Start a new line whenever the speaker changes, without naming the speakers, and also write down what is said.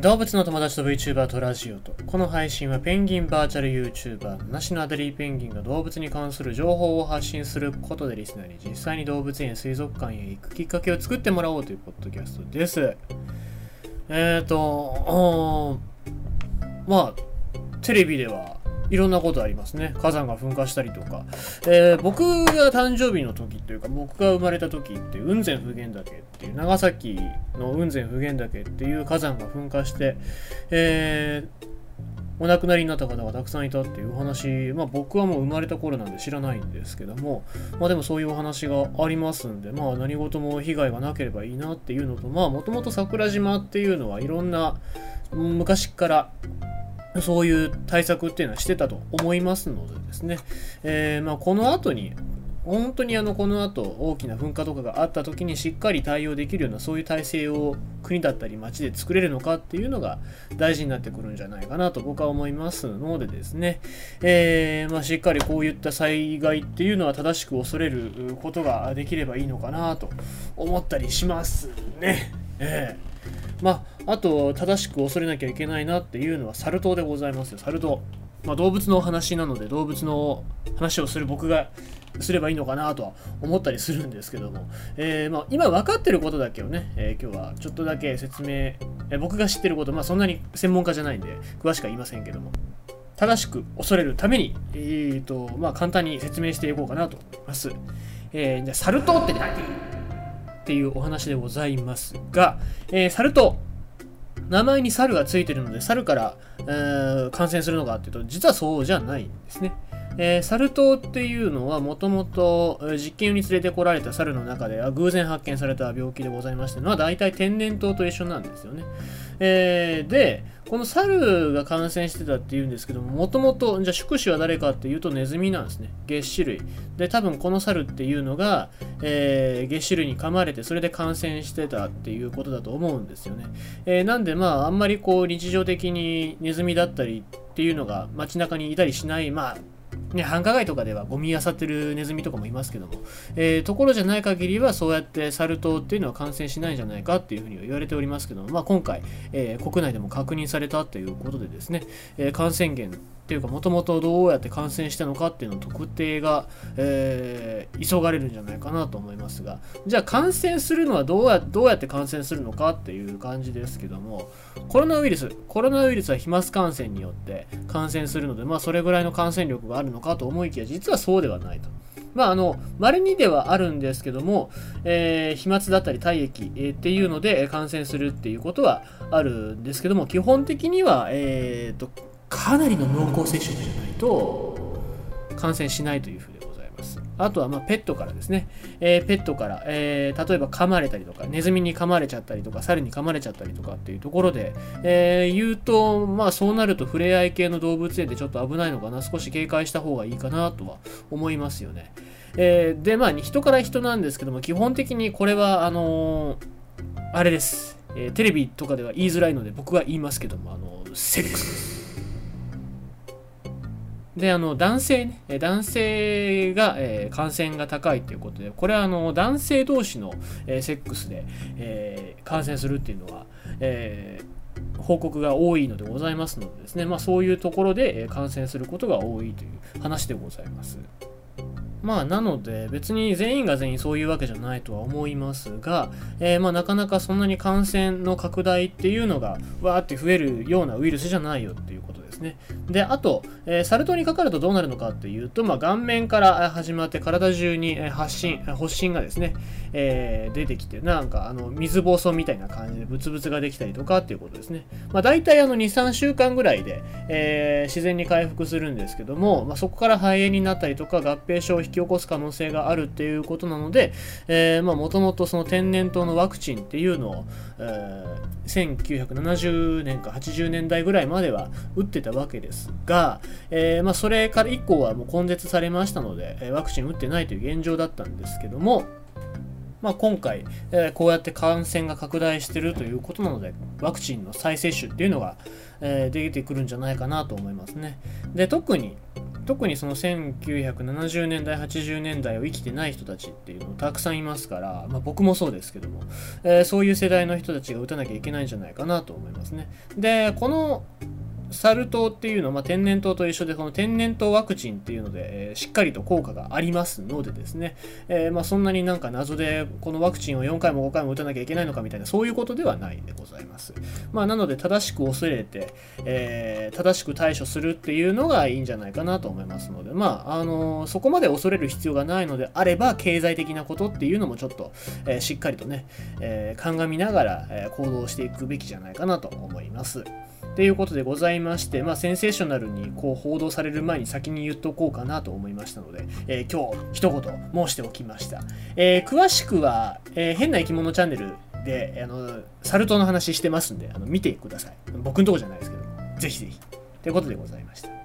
動物の友達と VTuber とラジオと。この配信はペンギンバーチャル YouTuber なしのアデリーペンギンが動物に関する情報を発信することでリスナーに実際に動物園水族館へ行くきっかけを作ってもらおうというポッドキャストです。えっ、ー、とまあテレビではいろんなことありますね。火山が噴火したりとか。えー、僕が誕生日の時というか、僕が生まれた時って雲仙普賢岳っていう、長崎の雲仙普賢岳っていう火山が噴火して、えー、お亡くなりになった方がたくさんいたっていうお話、まあ僕はもう生まれた頃なんで知らないんですけども、まあでもそういうお話がありますんで、まあ何事も被害がなければいいなっていうのと、まあもともと桜島っていうのはいろんな昔からそういう対策っていうのはしてたと思いますのでですね、えー、まあ、この後に本当にあのこの後大きな噴火とかがあった時にしっかり対応できるようなそういう体制を国だったり町で作れるのかっていうのが大事になってくるんじゃないかなと僕は思いますのでですね、えー、まあ、しっかりこういった災害っていうのは正しく恐れることができればいいのかなと思ったりしますね。えーまあ、あと、正しく恐れなきゃいけないなっていうのは、サル痘でございますよ、サル痘。まあ、動物の話なので、動物の話をする僕がすればいいのかなとは思ったりするんですけども、えー、まあ、今分かってることだけをね、えー、今日はちょっとだけ説明、えー、僕が知ってること、まあ、そんなに専門家じゃないんで、詳しくは言いませんけども、正しく恐れるために、えーとまあ、簡単に説明していこうかなと思います。えー、じゃあ、サル痘って何？っていうお話でございますが、えー、サル痘。名前に猿がついてるので、猿から、えー、感染するのかっていうと、実はそうじゃないんですね。えー、サル痘っていうのはもともと実験用に連れてこられた猿の中では偶然発見された病気でございましてのは大体天然痘と一緒なんですよね。えー、で、この猿が感染してたっていうんですけども、もともと、じゃあ宿主は誰かっていうとネズミなんですね。月種類。で、多分この猿っていうのが、えー、月種類に噛まれて、それで感染してたっていうことだと思うんですよね。えー、なんでまあ、あんまりこう日常的にネズミだったりっていうのが街中にいたりしない、まあ、ね、繁華街とかではゴミ漁ってるネズミとかもいますけども、えー、ところじゃない限りはそうやってサル痘っていうのは感染しないんじゃないかっていうふうに言われておりますけども、まあ、今回、えー、国内でも確認されたということでですね、えー、感染源っていうかもともとどうやって感染したのかっていうの特定が、えー、急がれるんじゃないかなと思いますがじゃあ感染するのはどうやどうやって感染するのかっていう感じですけどもコロナウイルスコロナウイルスは飛沫感染によって感染するのでまあそれぐらいの感染力があるのかと思いきや実はそうではないと。まあ、あの、稀にではあるんですけども、えー、飛沫だったり体液、えー、っていうので感染するっていうことはあるんですけども、基本的には、えーと、かなりの濃厚接触じゃないと感染しないというふうでございます。あとはまペットからですね、えー、ペットから、えー、例えば噛まれたりとか、ネズミに噛まれちゃったりとか、猿に噛まれちゃったりとかっていうところで、えー、言うと、まあそうなると触れ合い系の動物園でちょっと危ないのかな、少し警戒した方がいいかなとは思いますよね。えー、で、まあ人から人なんですけども、基本的にこれは、あのあれです。えテレビとかでは言いづらいので僕は言いますけども、あのセックスです。で、あの、男性ね、男性が、えー、感染が高いということで、これはあの、男性同士の、えー、セックスで、えー、感染するっていうのは、え報告が多いのでございますのでですね、まあそういうところで感染することが多いという話でございます。まあ、なので、別に全員が全員そういうわけじゃないとは思いますが、えー、まあ、なかなかそんなに感染の拡大っていうのが、わーって増えるようなウイルスじゃないよっていうことですね。で、あと、えー、サル痘にかかるとどうなるのかっていうと、まあ、顔面から始まって体中に発疹、発疹がですね、えー、出てきて、なんか、あの、水疱瘡みたいな感じでブツブツができたりとかっていうことですね。まあ、大体あの、2、3週間ぐらいで、えー、自然に回復するんですけども、まあ、そこから肺炎になったりとか、合併症を引き起こす可能性があるっていうことなので、もともとその天然痘のワクチンっていうのを、えー、1970年か80年代ぐらいまでは打ってたわけですが、えー、まあ、それから以降はもう根絶されましたので、ワクチン打ってないという現状だったんですけども、まあ、今回、えー、こうやって感染が拡大しているということなので、ワクチンの再接種っていうのが、えー、出てくるんじゃないかなと思いますね。で、特に、特にその1970年代80年代を生きてない人たちっていうのたくさんいますから、まあ、僕もそうですけども、えー、そういう世代の人たちが打たなきゃいけないんじゃないかなと思いますねでこのサル痘っていうのは、まあ、天然痘と一緒で、この天然痘ワクチンっていうので、えー、しっかりと効果がありますのでですね、えー、まあ、そんなになんか謎で、このワクチンを4回も5回も打たなきゃいけないのかみたいな、そういうことではないでございます。まあ、なので、正しく恐れて、えー、正しく対処するっていうのがいいんじゃないかなと思いますので、まあ、あのそこまで恐れる必要がないのであれば、経済的なことっていうのもちょっと、えしっかりとね、え鑑みながら、え行動していくべきじゃないかなと思います。ということでございまして、まあ、センセーショナルにこう報道される前に先に言っとこうかなと思いましたので、えー、今日一言申しておきました。えー、詳しくは、えー、変な生き物チャンネルで、あの、サル痘の話してますんで、あの見てください。僕んとこじゃないですけど、ぜひぜひ。ということでございました。